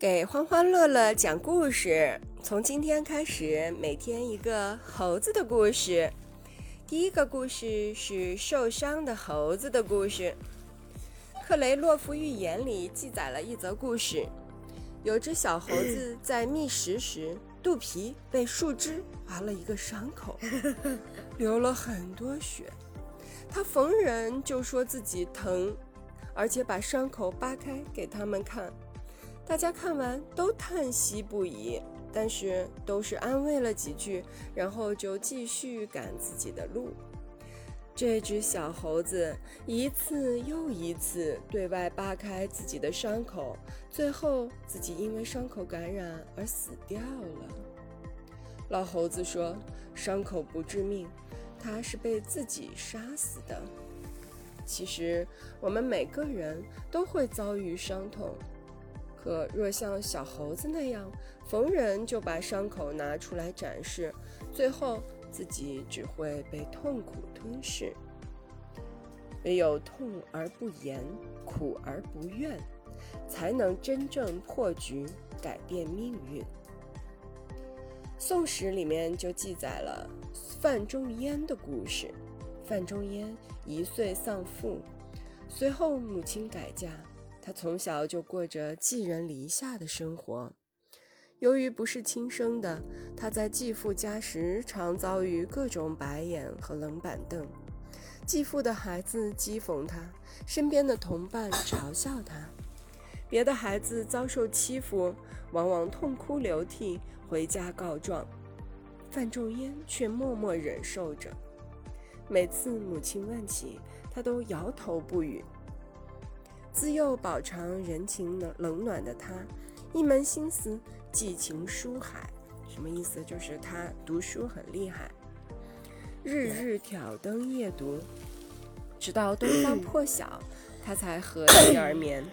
给欢欢乐乐讲故事，从今天开始，每天一个猴子的故事。第一个故事是受伤的猴子的故事。克雷洛夫寓言里记载了一则故事：有只小猴子在觅食时，肚皮被树枝划了一个伤口，流了很多血。他逢人就说自己疼，而且把伤口扒开给他们看。大家看完都叹息不已，但是都是安慰了几句，然后就继续赶自己的路。这只小猴子一次又一次对外扒开自己的伤口，最后自己因为伤口感染而死掉了。老猴子说：“伤口不致命，他是被自己杀死的。”其实，我们每个人都会遭遇伤痛。可若像小猴子那样，逢人就把伤口拿出来展示，最后自己只会被痛苦吞噬。唯有痛而不言，苦而不怨，才能真正破局，改变命运。《宋史》里面就记载了范仲淹的故事。范仲淹一岁丧父，随后母亲改嫁。他从小就过着寄人篱下的生活，由于不是亲生的，他在继父家时常遭遇各种白眼和冷板凳。继父的孩子讥讽他，身边的同伴嘲笑他，别的孩子遭受欺负，往往痛哭流涕回家告状，范仲淹却默默忍受着。每次母亲问起，他都摇头不语。自幼饱尝人情冷冷暖的他，一门心思寄情书海。什么意思？就是他读书很厉害，日日挑灯夜读，直到东方破晓，他才合衣而眠。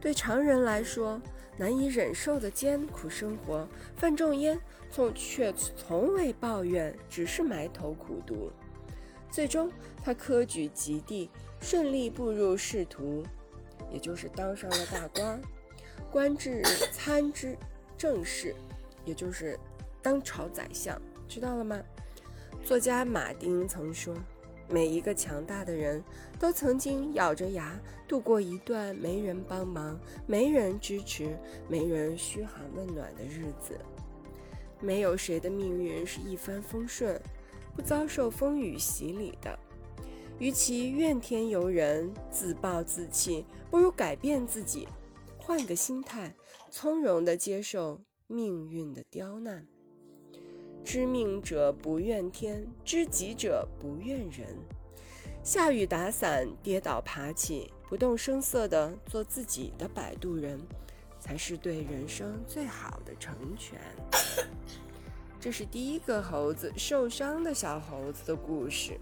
对常人来说难以忍受的艰苦生活，范仲淹从却从未抱怨，只是埋头苦读。最终，他科举及第，顺利步入仕途，也就是当上了大官，官至参知政事，也就是当朝宰相，知道了吗？作家马丁曾说：“每一个强大的人都曾经咬着牙度过一段没人帮忙、没人支持、没人嘘寒问暖的日子。没有谁的命运是一帆风顺。”不遭受风雨洗礼的，与其怨天尤人、自暴自弃，不如改变自己，换个心态，从容地接受命运的刁难。知命者不怨天，知己者不怨人。下雨打伞，跌倒爬起，不动声色地做自己的摆渡人，才是对人生最好的成全。这是第一个猴子受伤的小猴子的故事。